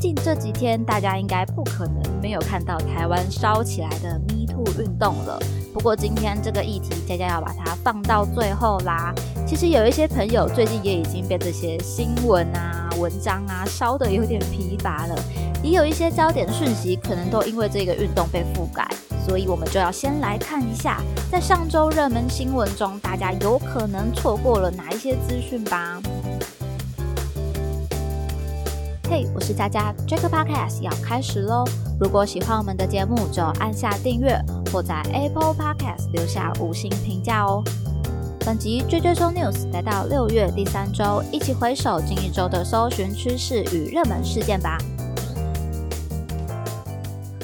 近这几天，大家应该不可能没有看到台湾烧起来的 Me Too 运动了。不过今天这个议题，佳佳要把它放到最后啦。其实有一些朋友最近也已经被这些新闻啊、文章啊烧得有点疲乏了，也有一些焦点讯息可能都因为这个运动被覆盖，所以我们就要先来看一下，在上周热门新闻中，大家有可能错过了哪一些资讯吧。嘿，我是佳佳，Jack Podcast 要开始喽！如果喜欢我们的节目，就按下订阅或在 Apple Podcast 留下五星评价哦。本集追追搜 News 来到六月第三周，一起回首近一周的搜寻趋势与热门事件吧。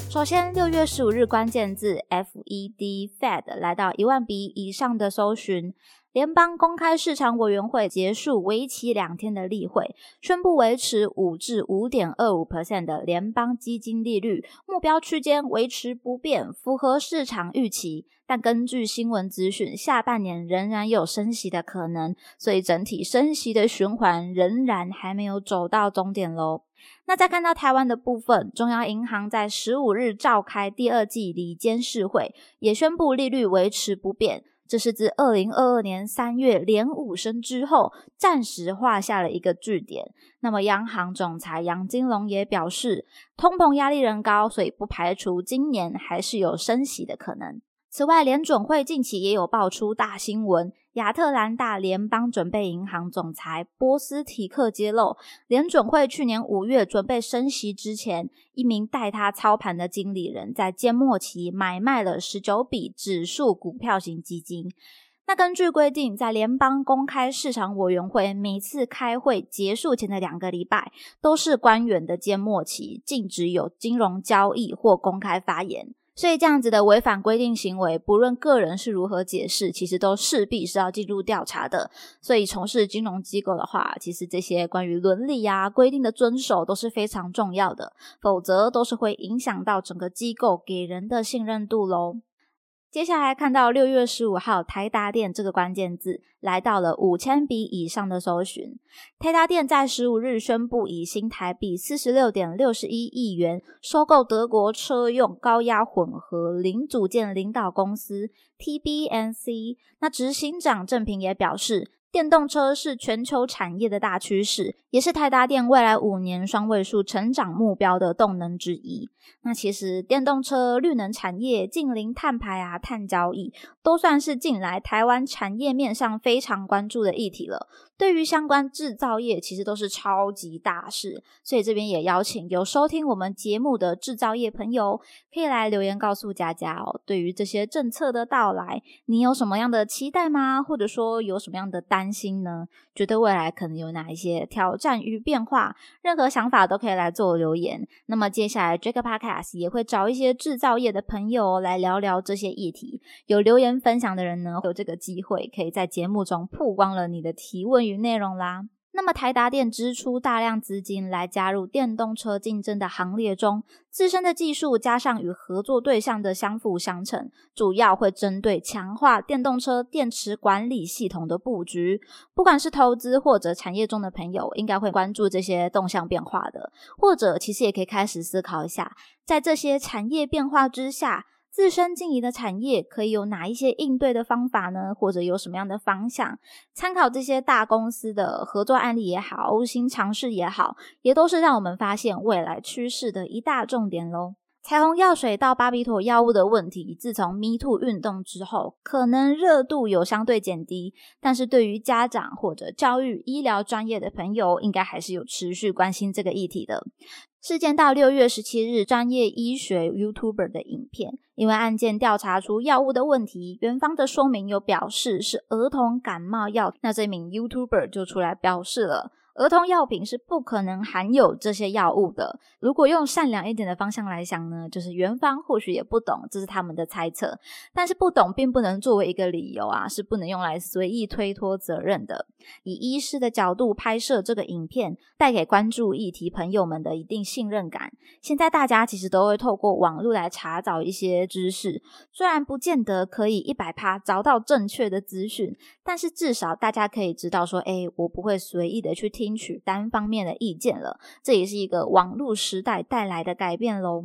首先，六月十五日关键字 FED Fed 来到一万笔以上的搜寻。联邦公开市场委员会结束为期两天的例会，宣布维持五至五点二五 percent 的联邦基金利率目标区间维持不变，符合市场预期。但根据新闻资讯，下半年仍然有升息的可能，所以整体升息的循环仍然还没有走到终点喽。那再看到台湾的部分，中央银行在十五日召开第二季理监事会，也宣布利率维持不变。这是自二零二二年三月连五升之后，暂时画下了一个句点。那么，央行总裁杨金龙也表示，通膨压力仍高，所以不排除今年还是有升息的可能。此外，联准会近期也有爆出大新闻。亚特兰大联邦准备银行总裁波斯提克揭露，联准会去年五月准备升息之前，一名带他操盘的经理人在缄末期买卖了十九笔指数股票型基金。那根据规定，在联邦公开市场委员会每次开会结束前的两个礼拜，都是官员的缄末期，禁止有金融交易或公开发言。所以这样子的违反规定行为，不论个人是如何解释，其实都势必是要进入调查的。所以从事金融机构的话，其实这些关于伦理呀规定的遵守都是非常重要的，否则都是会影响到整个机构给人的信任度喽。接下来看到六月十五号，台达电这个关键字来到了五千笔以上的搜寻。台达电在十五日宣布以新台币四十六点六十一亿元收购德国车用高压混合零组件领导公司 TBNC。那执行长郑平也表示。电动车是全球产业的大趋势，也是台达电未来五年双位数成长目标的动能之一。那其实电动车、绿能产业、近零碳排啊、碳交易，都算是近来台湾产业面上非常关注的议题了。对于相关制造业，其实都是超级大事。所以这边也邀请有收听我们节目的制造业朋友，可以来留言告诉佳佳哦。对于这些政策的到来，你有什么样的期待吗？或者说有什么样的担？担心呢？觉得未来可能有哪一些挑战与变化？任何想法都可以来做留言。那么接下来 Jack Podcast 也会找一些制造业的朋友来聊聊这些议题。有留言分享的人呢，有这个机会可以在节目中曝光了你的提问与内容啦。那么台达电支出大量资金来加入电动车竞争的行列中，自身的技术加上与合作对象的相辅相成，主要会针对强化电动车电池管理系统的布局。不管是投资或者产业中的朋友，应该会关注这些动向变化的，或者其实也可以开始思考一下，在这些产业变化之下。自身经营的产业可以有哪一些应对的方法呢？或者有什么样的方向？参考这些大公司的合作案例也好，新尝试也好，也都是让我们发现未来趋势的一大重点喽。彩虹药水到巴比妥药物的问题，自从 Me Too 运动之后，可能热度有相对减低，但是对于家长或者教育医疗专业的朋友，应该还是有持续关心这个议题的。事件到六月十七日，专业医学 YouTuber 的影片，因为案件调查出药物的问题，园方的说明有表示是儿童感冒药，那这名 YouTuber 就出来表示了。儿童药品是不可能含有这些药物的。如果用善良一点的方向来想呢，就是元芳或许也不懂，这是他们的猜测。但是不懂并不能作为一个理由啊，是不能用来随意推脱责任的。以医师的角度拍摄这个影片，带给关注议题朋友们的一定信任感。现在大家其实都会透过网络来查找一些知识，虽然不见得可以一百趴找到正确的资讯，但是至少大家可以知道说，哎，我不会随意的去听。听取单方面的意见了。这也是一个网络时代带来的改变喽。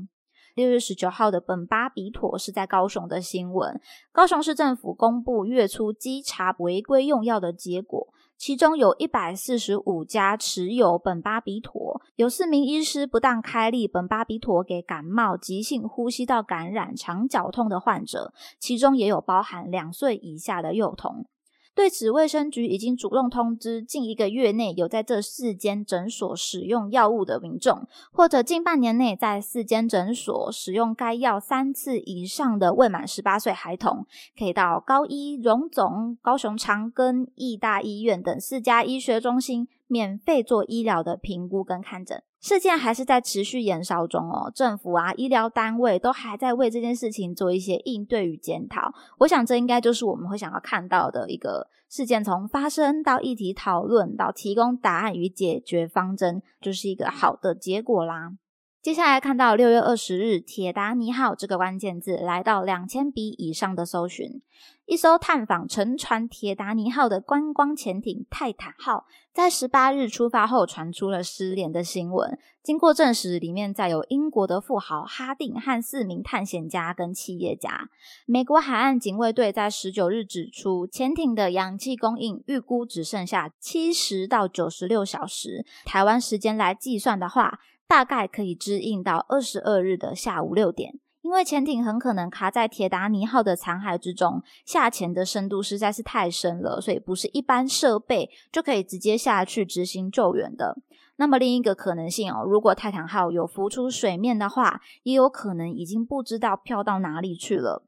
六月十九号的苯巴比妥是在高雄的新闻，高雄市政府公布月初稽查违规用药的结果。其中有一百四十五家持有苯巴比妥，有四名医师不当开立苯巴比妥给感冒、急性呼吸道感染、肠绞痛的患者，其中也有包含两岁以下的幼童。对此，卫生局已经主动通知近一个月内有在这四间诊所使用药物的民众，或者近半年内在四间诊所使用该药三次以上的未满十八岁孩童，可以到高一、荣总、高雄长庚、义大医院等四家医学中心免费做医疗的评估跟看诊。事件还是在持续延烧中哦，政府啊、医疗单位都还在为这件事情做一些应对与检讨。我想这应该就是我们会想要看到的一个事件，从发生到议题讨论到提供答案与解决方针，就是一个好的结果啦。接下来看到六月二十日，铁达尼号这个关键字来到两千笔以上的搜寻。一艘探访沉船铁达尼号的观光潜艇泰坦号，在十八日出发后传出了失联的新闻。经过证实，里面载有英国的富豪哈定和四名探险家跟企业家。美国海岸警卫队在十九日指出，潜艇的氧气供应预估只剩下七十到九十六小时，台湾时间来计算的话。大概可以支应到二十二日的下午六点，因为潜艇很可能卡在铁达尼号的残骸之中，下潜的深度实在是太深了，所以不是一般设备就可以直接下去执行救援的。那么另一个可能性哦，如果泰坦号有浮出水面的话，也有可能已经不知道漂到哪里去了。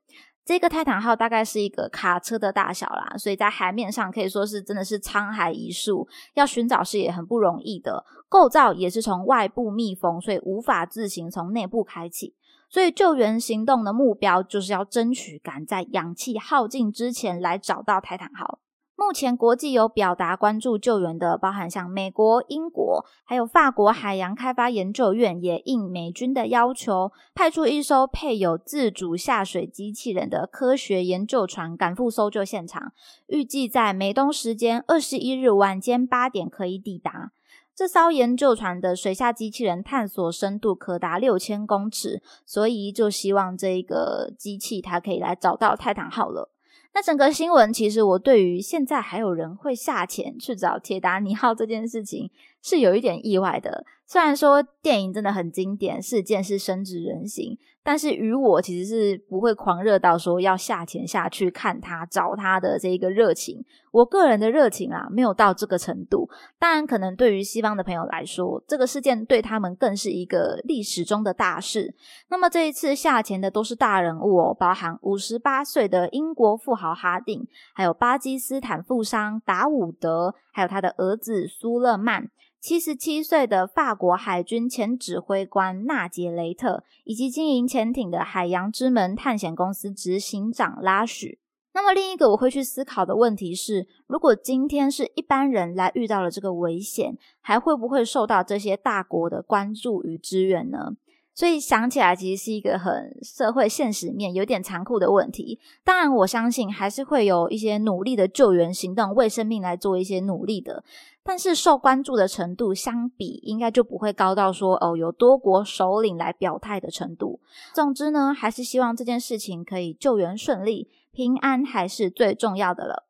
这个泰坦号大概是一个卡车的大小啦，所以在海面上可以说是真的是沧海一粟，要寻找是也很不容易的。构造也是从外部密封，所以无法自行从内部开启。所以救援行动的目标就是要争取赶在氧气耗尽之前来找到泰坦号。目前国际有表达关注救援的，包含像美国、英国，还有法国海洋开发研究院，也应美军的要求，派出一艘配有自主下水机器人的科学研究船赶赴搜救现场，预计在美东时间二十一日晚间八点可以抵达。这艘研究船的水下机器人探索深度可达六千公尺，所以就希望这个机器它可以来找到泰坦号了。那整个新闻，其实我对于现在还有人会下潜去找铁达尼号这件事情是有一点意外的。虽然说电影真的很经典，事件是深植人心。但是与我其实是不会狂热到说要下潜下去看他找他的这一个热情，我个人的热情啊没有到这个程度。当然，可能对于西方的朋友来说，这个事件对他们更是一个历史中的大事。那么这一次下潜的都是大人物哦，包含五十八岁的英国富豪哈定，还有巴基斯坦富商达伍德，还有他的儿子苏勒曼。七十七岁的法国海军前指挥官纳杰雷特，以及经营潜艇的海洋之门探险公司执行长拉许。那么，另一个我会去思考的问题是：如果今天是一般人来遇到了这个危险，还会不会受到这些大国的关注与支援呢？所以想起来，其实是一个很社会现实面有点残酷的问题。当然，我相信还是会有一些努力的救援行动，为生命来做一些努力的。但是受关注的程度相比，应该就不会高到说哦，有多国首领来表态的程度。总之呢，还是希望这件事情可以救援顺利，平安还是最重要的了。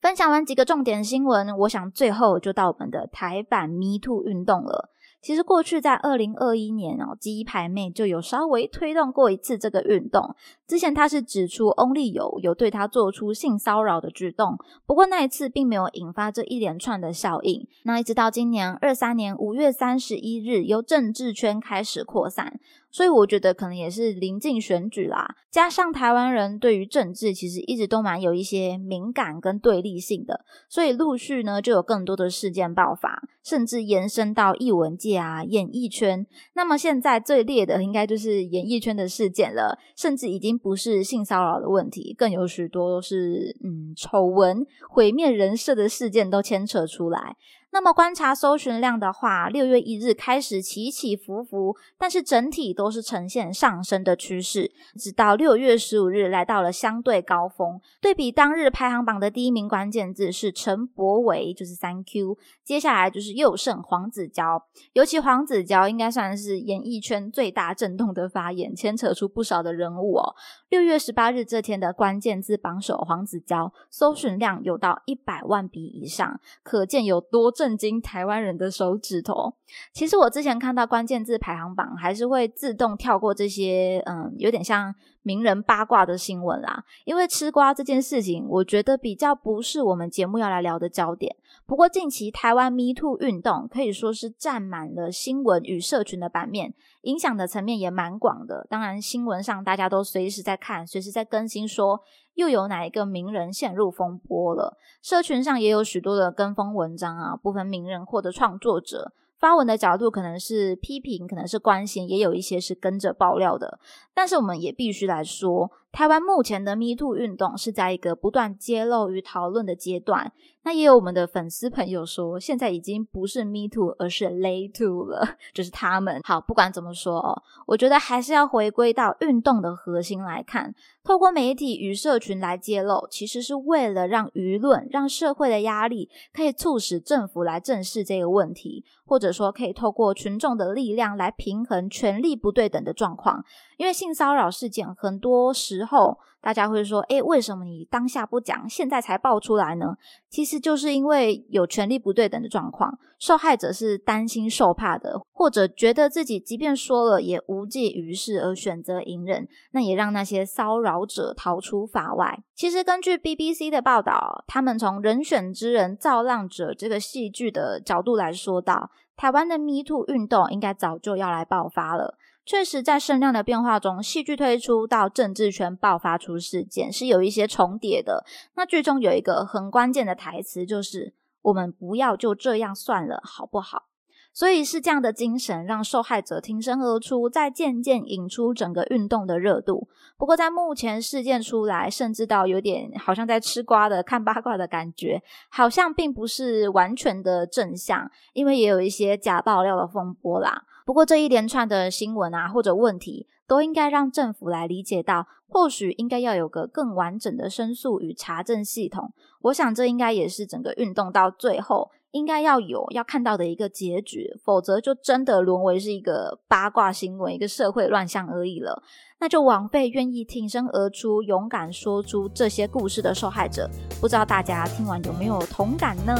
分享完几个重点新闻，我想最后就到我们的台版 Me Too 运动了。其实过去在二零二一年哦，鸡排妹就有稍微推动过一次这个运动。之前她是指出 Only 有有对她做出性骚扰的举动，不过那一次并没有引发这一连串的效应。那一直到今年二三年五月三十一日，由政治圈开始扩散。所以我觉得可能也是临近选举啦，加上台湾人对于政治其实一直都蛮有一些敏感跟对立性的，所以陆续呢就有更多的事件爆发，甚至延伸到艺文界啊、演艺圈。那么现在最烈的应该就是演艺圈的事件了，甚至已经不是性骚扰的问题，更有许多是嗯丑闻、毁灭人设的事件都牵扯出来。那么观察搜寻量的话，六月一日开始起起伏伏，但是整体都是呈现上升的趋势，直到六月十五日来到了相对高峰。对比当日排行榜的第一名关键字是陈柏维，就是三 Q，接下来就是佑胜黄子佼，尤其黄子佼应该算是演艺圈最大震动的发言，牵扯出不少的人物哦。六月十八日这天的关键字榜首黄子佼，搜寻量有到一百万笔以上，可见有多震。震惊台湾人的手指头。其实我之前看到关键字排行榜，还是会自动跳过这些，嗯，有点像名人八卦的新闻啦。因为吃瓜这件事情，我觉得比较不是我们节目要来聊的焦点。不过近期台湾 Me Too 运动可以说是占满了新闻与社群的版面，影响的层面也蛮广的。当然，新闻上大家都随时在看，随时在更新，说又有哪一个名人陷入风波了。社群上也有许多的跟风文章啊，部分名人或者创作者。发文的角度可能是批评，可能是关心，也有一些是跟着爆料的。但是我们也必须来说，台湾目前的 Me Too 运动是在一个不断揭露与讨论的阶段。那也有我们的粉丝朋友说，现在已经不是 Me Too，而是 Lay Too 了，就是他们。好，不管怎么说哦，我觉得还是要回归到运动的核心来看。透过媒体与社群来揭露，其实是为了让舆论、让社会的压力可以促使政府来正视这个问题，或者说可以透过群众的力量来平衡权力不对等的状况。因为性骚扰事件，很多时候大家会说：“诶，为什么你当下不讲，现在才爆出来呢？”其实就是因为有权力不对等的状况，受害者是担心受怕的，或者觉得自己即便说了也无济于事，而选择隐忍，那也让那些骚扰者逃出法外。其实根据 BBC 的报道，他们从《人选之人》造浪者这个戏剧的角度来说到，台湾的 Me Too 运动应该早就要来爆发了。确实，在声量的变化中，戏剧推出到政治圈爆发出事件是有一些重叠的。那剧中有一个很关键的台词，就是“我们不要就这样算了，好不好？”所以是这样的精神让受害者挺身而出，在渐渐引出整个运动的热度。不过，在目前事件出来，甚至到有点好像在吃瓜的看八卦的感觉，好像并不是完全的正向，因为也有一些假爆料的风波啦。不过这一连串的新闻啊，或者问题，都应该让政府来理解到，或许应该要有个更完整的申诉与查证系统。我想这应该也是整个运动到最后应该要有要看到的一个结局，否则就真的沦为是一个八卦新闻、一个社会乱象而已了。那就枉费愿意挺身而出、勇敢说出这些故事的受害者。不知道大家听完有没有同感呢？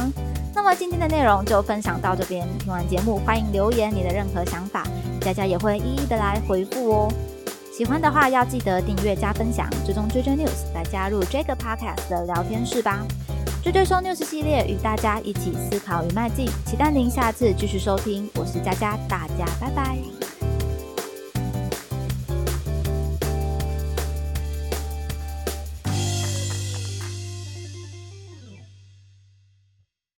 那么今天的内容就分享到这边。听完节目，欢迎留言你的任何想法，佳佳也会一一的来回复哦。喜欢的话要记得订阅加分享，追踪追追 news 来加入这个 podcast 的聊天室吧。绝对说 news 系列与大家一起思考与迈进，期待您下次继续收听。我是佳佳，大家拜拜。